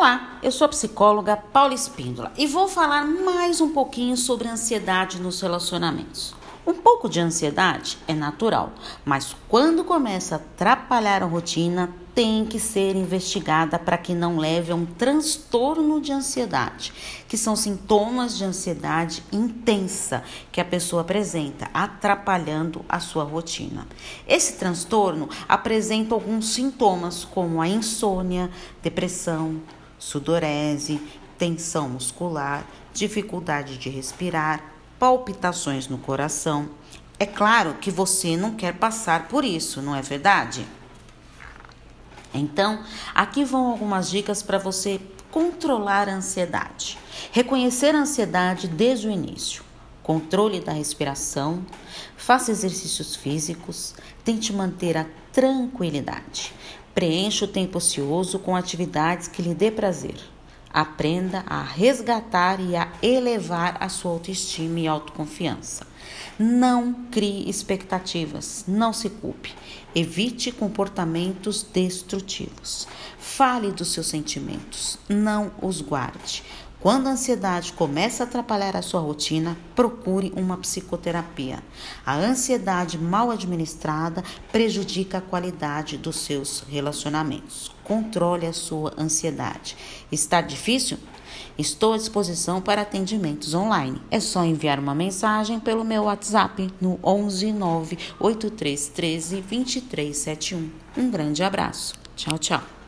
Olá, eu sou a psicóloga Paula Espíndola e vou falar mais um pouquinho sobre ansiedade nos relacionamentos. Um pouco de ansiedade é natural, mas quando começa a atrapalhar a rotina, tem que ser investigada para que não leve a um transtorno de ansiedade, que são sintomas de ansiedade intensa que a pessoa apresenta, atrapalhando a sua rotina. Esse transtorno apresenta alguns sintomas, como a insônia, depressão, sudorese, tensão muscular, dificuldade de respirar, palpitações no coração. É claro que você não quer passar por isso, não é verdade? Então, aqui vão algumas dicas para você controlar a ansiedade. Reconhecer a ansiedade desde o início. Controle da respiração, faça exercícios físicos, tente manter a tranquilidade. Preencha o tempo ocioso com atividades que lhe dê prazer. Aprenda a resgatar e a elevar a sua autoestima e autoconfiança. Não crie expectativas, não se culpe. Evite comportamentos destrutivos. Fale dos seus sentimentos, não os guarde. Quando a ansiedade começa a atrapalhar a sua rotina, procure uma psicoterapia. A ansiedade mal administrada prejudica a qualidade dos seus relacionamentos. Controle a sua ansiedade. Está difícil? Estou à disposição para atendimentos online. É só enviar uma mensagem pelo meu WhatsApp no 11 9 8313 2371. Um grande abraço. Tchau, tchau.